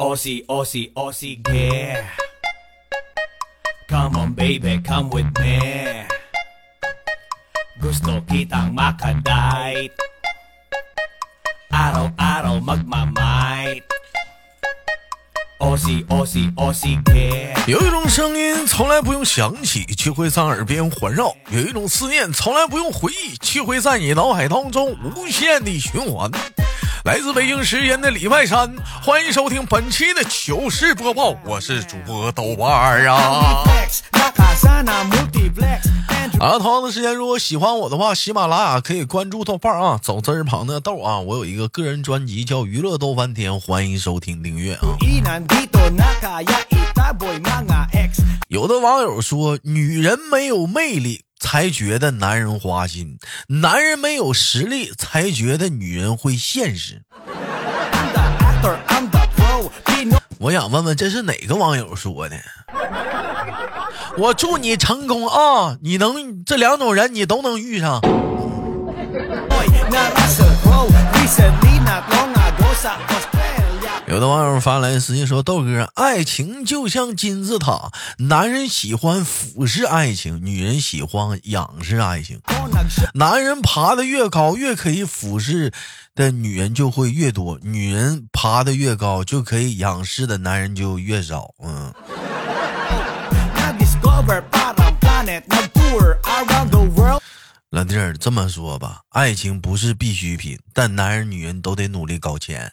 Aussie, Aussie, Aussie, yeah. Come on, baby, come with me. Gusto kitang makadite. Araw-araw magmamight. Aussie, Aussie, Aussie, yeah. 有一种声音从来不用想起，却会在耳边环绕；有一种思念从来不用回忆，却会在你脑海当中无限的循环。来自北京时间的礼拜三，欢迎收听本期的糗事播报，我是主播豆瓣儿啊。啊，同样的时间，如果喜欢我的话，喜马拉雅可以关注豆瓣儿啊，走字儿旁的豆啊，我有一个个人专辑叫《娱乐豆翻天》，欢迎收听订阅啊。有的网友说，女人没有魅力才觉得男人花心，男人没有实力才觉得女人会现实。我想问问，这是哪个网友说的？我祝你成功啊！你能这两种人你都能遇上。有的网友发来私信说：“豆哥，爱情就像金字塔，男人喜欢俯视爱情，女人喜欢仰视爱情。男人爬得越高，越可以俯视的女人就会越多；女人爬得越高，就可以仰视的男人就越少。嗯，老弟儿，这么说吧，爱情不是必需品，但男人女人都得努力搞钱。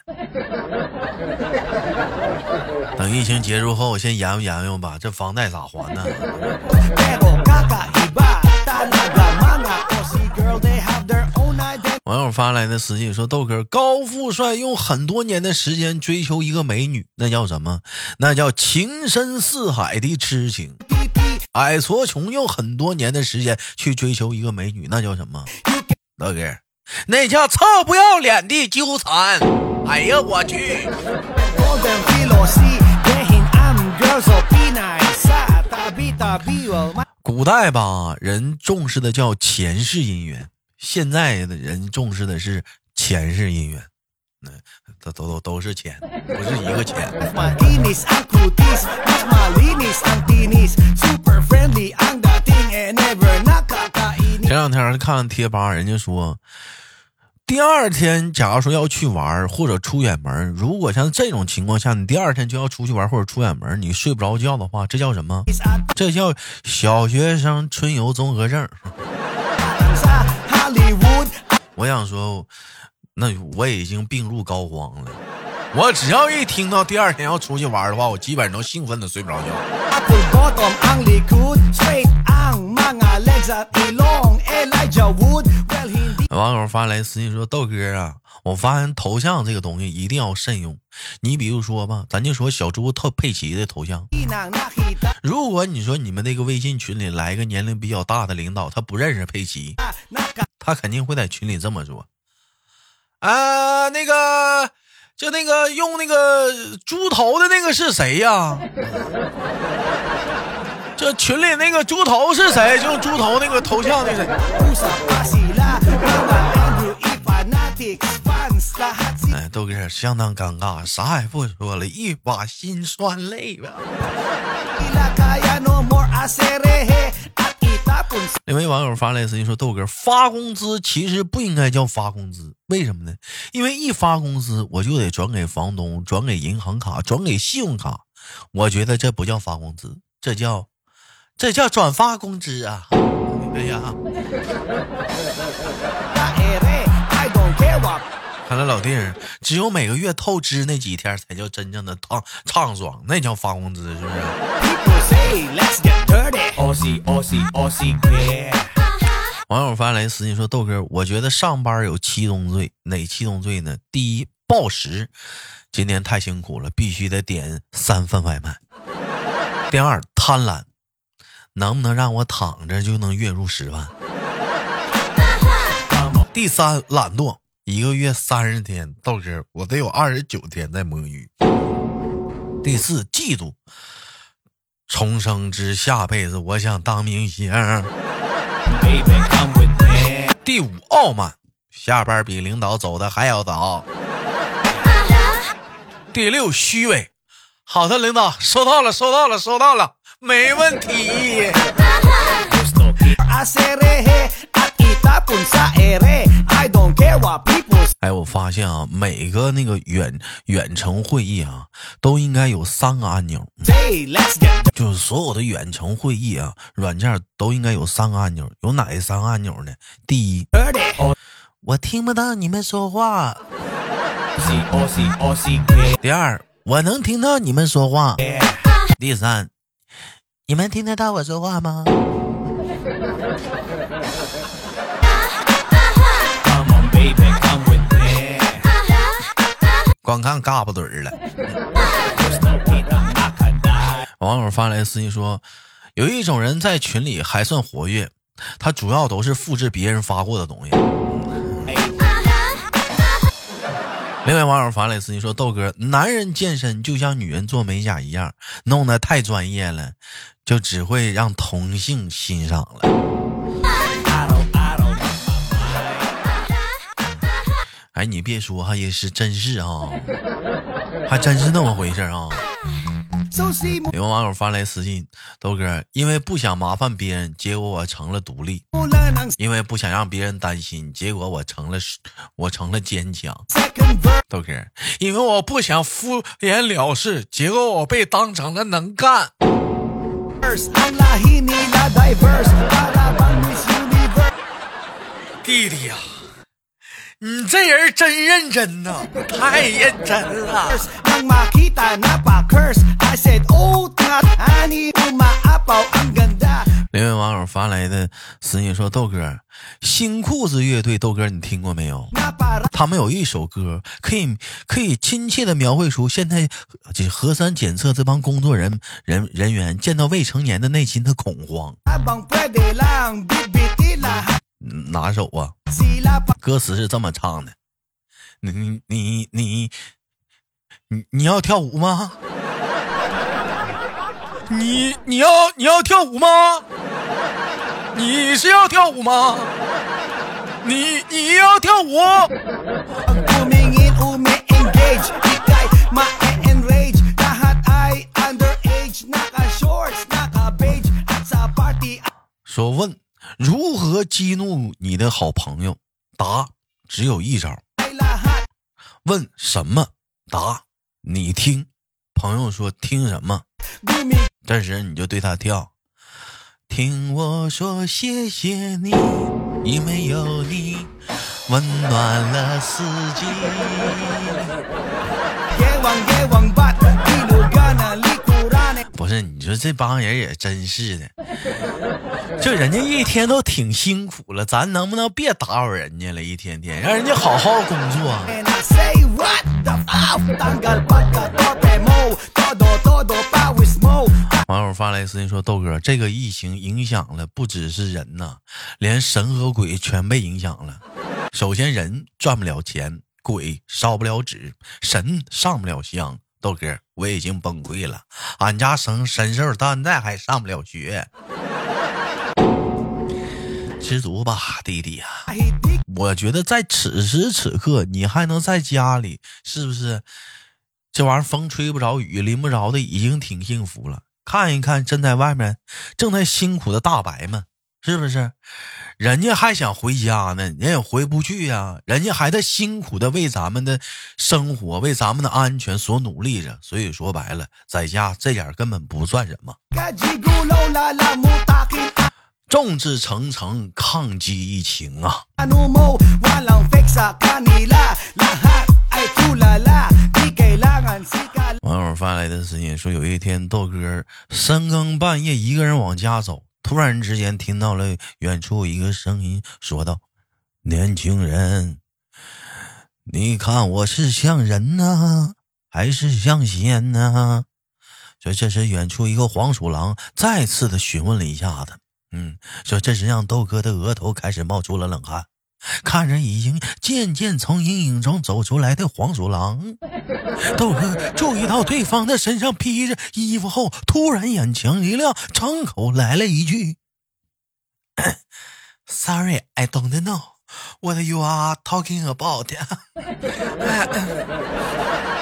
等疫情结束后，先研究研究吧，这房贷咋还呢？网友发来的私信说：“豆哥，高富帅用很多年的时间追求一个美女，那叫什么？那叫情深似海的痴情。矮矬穷用很多年的时间去追求一个美女，那叫什么？老哥，那叫臭不要脸的纠缠。哎呀，我去！古代吧，人重视的叫前世姻缘，现在的人重视的是前世姻缘。那都都都都是钱，不是一个钱。”前两天看贴吧，人家说，第二天假如说要去玩或者出远门，如果像这种情况下，你第二天就要出去玩或者出远门，你睡不着觉的话，这叫什么？这叫小学生春游综合症。我想说，那我已经病入膏肓了。我只要一听到第二天要出去玩的话，我基本上都兴奋的睡不着觉。网友发来私信说：“豆哥啊，我发现头像这个东西一定要慎用。你比如说吧，咱就说小猪特佩奇的头像，如果你说你们那个微信群里来一个年龄比较大的领导，他不认识佩奇，他肯定会在群里这么说：啊，那个，就那个用那个猪头的那个是谁呀？这群里那个猪头是谁？就猪头那个头像那谁？哎，豆哥相当尴尬，啥也不说了，一把辛酸泪吧。另位网友发来私信说：“豆哥，发工资其实不应该叫发工资，为什么呢？因为一发工资我就得转给房东，转给银行卡，转给信用卡。我觉得这不叫发工资，这叫这叫转发工资啊！哎呀，看来老弟儿只有每个月透支那几天才叫真正的畅畅爽，那叫发工资，是不是.网友发来私信说：“豆哥，我觉得上班有七宗罪，哪七宗罪呢？第一，暴食，今天太辛苦了，必须得点三份外卖。第二，贪婪，能不能让我躺着就能月入十万？第三，懒惰，一个月三十天，豆哥，我得有二十九天在摸鱼。第四，嫉妒，重生之下辈子，我想当明星。”第五，傲慢，下班比领导走的还要早。第六，虚伪，好的，领导，收到了，收到了，收到了，没问题。哎，我发现啊，每个那个远远程会议啊，都应该有三个按钮就是所有的远程会议啊，软件都应该有三个按钮。有哪三个按钮呢？第一我听不到你们说话第二，我能听到你们说话；第三，你们听得到我说话吗？光看嘎巴嘴儿了。网友发来私信说，有一种人在群里还算活跃，他主要都是复制别人发过的东西。另外，网友发来私信说：“豆哥，男人健身就像女人做美甲一样，弄得太专业了，就只会让同性欣赏了。哎，你别说，还也是真是啊，还真是那么回事啊。有网友发来私信：豆哥，因为不想麻烦别人，结果我成了独立；因为不想让别人担心，结果我成了我成了坚强。豆哥，因为我不想敷衍了事，结果我被当成了能干。弟弟呀、你这人真认真呐，太认真了。Oh 另外网友发来的私信说：“豆哥，新裤子乐队，豆哥你听过没有？他们有一首歌，可以可以亲切的描绘出现在这核酸检测这帮工作人人人员见到未成年的内心的恐慌。哪首啊？歌词是这么唱的。你你你你你要跳舞吗？你你要你要跳舞吗？你是要跳舞吗？你你要跳舞。说问。如何激怒你的好朋友？答只有一招。问什么？答你听。朋友说听什么这时你就对他跳，听我说谢谢你，因为有你温暖了四季。不是，你说这帮人也真是的，就人家一天都挺辛苦了，咱能不能别打扰人家了？一天天让人家好好工作。网友发来私信说：“豆哥，这个疫情影响了不只是人呐，连神和鬼全被影响了。首先，人赚不了钱，鬼烧不了纸，神上不了香。豆哥，我已经崩溃了，俺家神神兽到现在还上不了学。知足吧，弟弟呀、我觉得在此时此刻，你还能在家里，是不是？这玩意儿风吹不着，雨淋不着的，已经挺幸福了。看一看正在外面正在辛苦的大白们，是不是？人家还想回家呢，人也回不去呀、人家还在辛苦的为咱们的生活、为咱们的安全所努力着。所以说白了，在家这点根本不算什么。众志成城，抗击疫情啊！网友发来的私信说，有一天豆哥深更半夜一个人往家走，突然之间听到了远处一个声音说道：“年轻人，你看我是像人呢，还是像仙呢？”说这是远处一个黄鼠狼再次的询问了一下子，嗯，说这是让豆哥的额头开始冒出了冷汗。看着已经渐渐从阴影中走出来的黄鼠狼，豆哥注意到对方的身上披着衣服后，突然眼前一亮，张口来了一句：“Sorry, I don't know what you are talking about。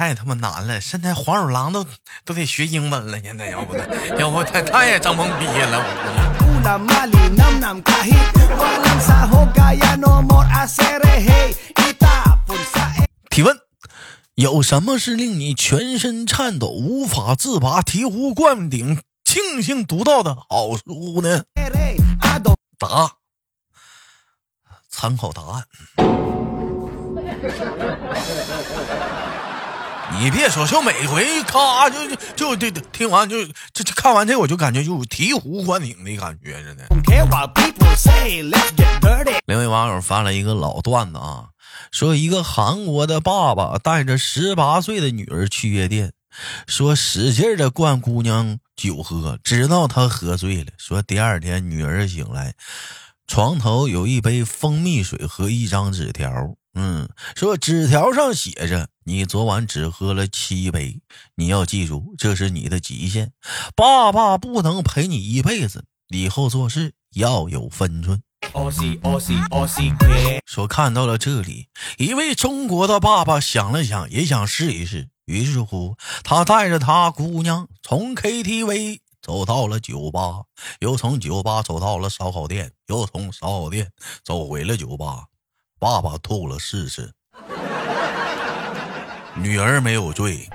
太他妈难了，现在黄鼠狼都都得学英文了，现在要不得要不他太也整懵逼了。提问：有什么是令你全身颤抖、无法自拔、醍醐灌顶、庆幸独到的好书呢？答：参考答案。你别说，就每回咔就就就就听完就就就看完这，我就感觉就有醍醐灌顶的感觉，真的。另位网友发了一个老段子啊，说一个韩国的爸爸带着十八岁的女儿去夜店，说使劲的灌姑娘酒喝，直到她喝醉了。说第二天女儿醒来，床头有一杯蜂蜜水和一张纸条。嗯，说纸条上写着：“你昨晚只喝了七杯，你要记住，这是你的极限。爸爸不能陪你一辈子，以后做事要有分寸。”说看到了这里，一位中国的爸爸想了想，也想试一试。于是乎，他带着他姑娘从 KTV 走到了酒吧，又从酒吧走到了烧烤店，又从烧烤店走回了酒吧。爸爸吐了试试，女儿没有醉。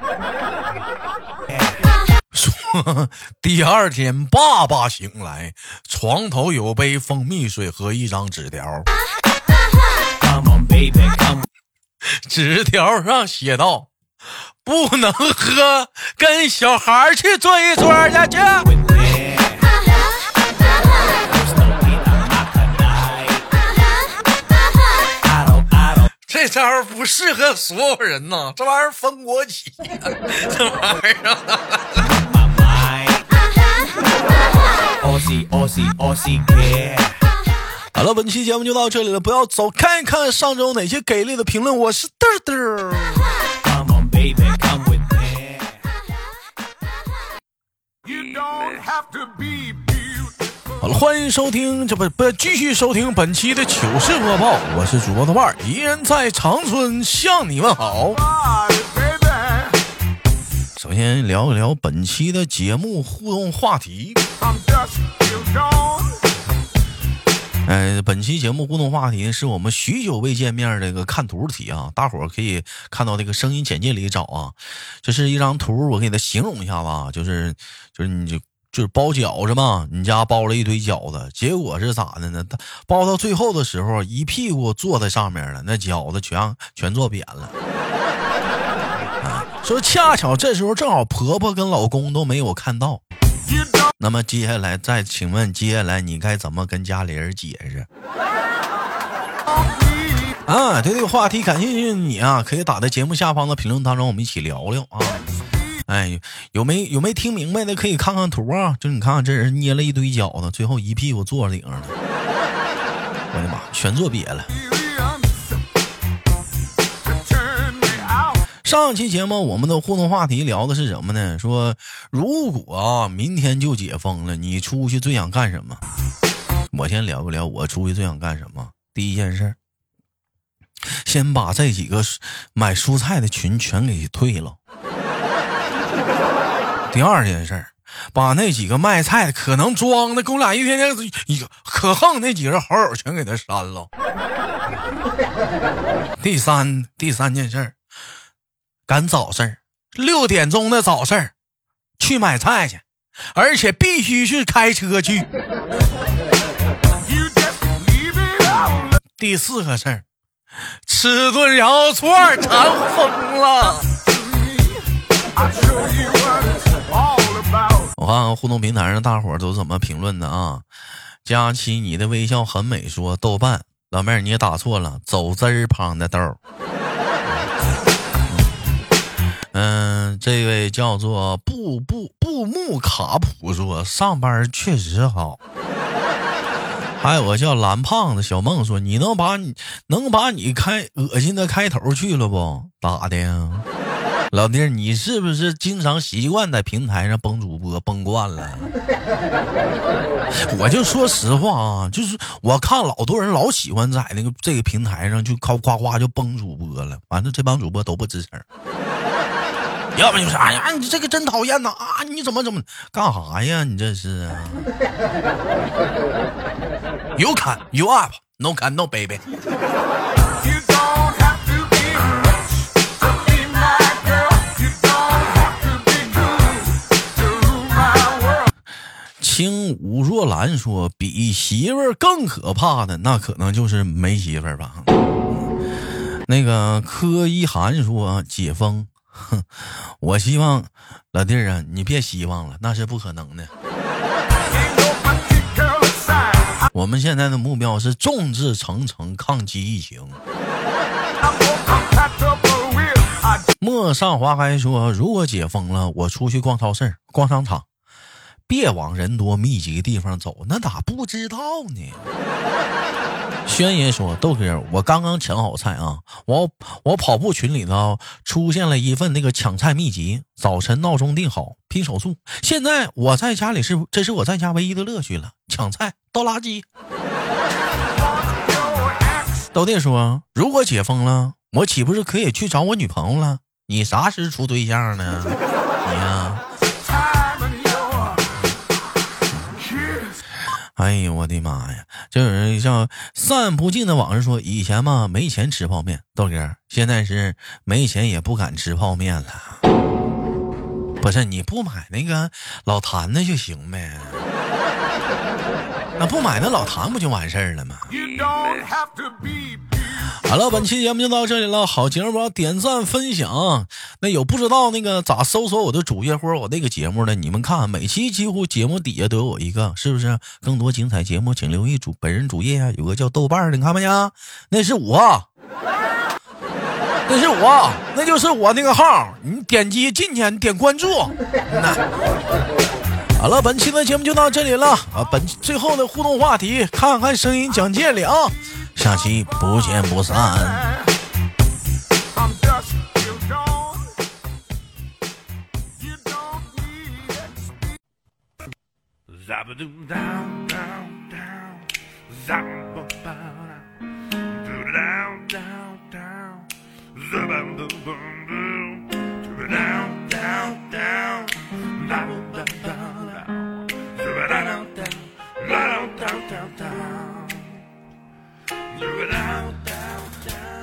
说第二天，爸爸醒来，床头有杯蜂蜜水和一张纸条。纸条上写道：“不能喝，跟小孩去坐一桌去去。这招不适合所有人呐，这玩意儿分国籍，这玩意儿。好了，本期节目就到这里了，不要走，看一看上周哪些给力的评论。我是嘚嘚。You don't have to be 好了，欢迎收听，这不不继续收听本期的糗事播报，我是主播豆瓣儿，依然在长春向你问好。首先聊一聊本期的节目互动话题。本期节目互动话题是我们许久未见面的一个看图题啊，大伙儿可以看到这个声音简介里找啊，这是一张图，我给它形容一下吧，就是就是你就就是包饺子嘛，你家包了一堆饺子，结果是咋的呢？包到最后的时候，一屁股坐在上面了，那饺子全全坐扁了。啊说恰巧这时候正好婆婆跟老公都没有看到，那么接下来再请问，接下来你该怎么跟家里人解释？啊，对这个话题感兴趣的你啊，可以打在节目下方的评论当中，我们一起聊聊啊。哎，有没有没听明白的，可以看看图啊。就你看看这人捏了一堆饺子，最后一屁股坐顶上了，我的妈，全坐瘪了。上期节目我们的互动话题聊的是什么呢？说如果啊明天就解封了，你出去最想干什么？我先聊一聊我出去最想干什么。第一件事，先把这几个买蔬菜的群全给退了。第二件事儿，把那几个卖菜的可能装的跟我俩一天天一个可横那几个好友全给他删了。第三第三件事儿，赶早市儿，六点钟的早市儿，去买菜去，而且必须是开车去。第四个事儿，吃顿羊肉串馋疯了。我看互动平台上大伙儿都怎么评论的啊？佳期，你的微笑很美。说豆瓣老妹儿，你也打错了，走字儿旁的豆儿。嗯，这位叫做布布布木卡普说上班确实好。还有个叫蓝胖子小梦说：“你能把你能把你开恶心的开头去了不？咋的呀？老弟，你是不是经常习惯在平台上崩主播崩惯了？我就说实话啊，就是我看老多人老喜欢在那个这个平台上就夸夸夸就崩主播了，完了这帮主播都不吱声。要不就是哎呀，你这个真讨厌呐啊！你怎么怎么干啥呀？你这是啊？You can, you up, no can, no baby。轻武若兰说：“比媳妇儿更可怕的，那可能就是没媳妇儿吧。”那个柯一涵说：“解封，哼，我希望老弟儿啊，你别希望了，那是不可能的。我们现在的目标是众志成城，抗击疫情。”陌上花开说：“如果解封了，我出去逛超市、逛商场，别往人多密集的地方走，那咋不知道呢？”轩爷说：“豆哥，我刚刚抢好菜啊，我我跑步群里头出现了一份那个抢菜秘籍，早晨闹钟定好，拼手速。现在我在家里是这是我在家唯一的乐趣了，抢菜倒垃圾。”豆弟说：“如果解封了，我岂不是可以去找我女朋友了？你啥时处对象呢？哎呦我的妈呀！就有人叫散不尽的往事说，以前嘛没钱吃泡面，豆哥现在是没钱也不敢吃泡面了。不是你不买那个老坛的就行呗？那不买那老坛不就完事儿了吗？You don't have to be. 好了，本期节目就到这里了。好节目点赞分享。那有不知道那个咋搜索我的主页或者我那个节目的，你们看每期几乎节目底下都有我一个，是不是？更多精彩节目，请留意主本人主页啊，有个叫豆瓣的，你看没呀？那是我，那是我，那就是我那个号。你点击进去，你点关注。那好了，本期的节目就到这里了啊！本最后的互动话题，看看声音讲解里啊，下期不见不散。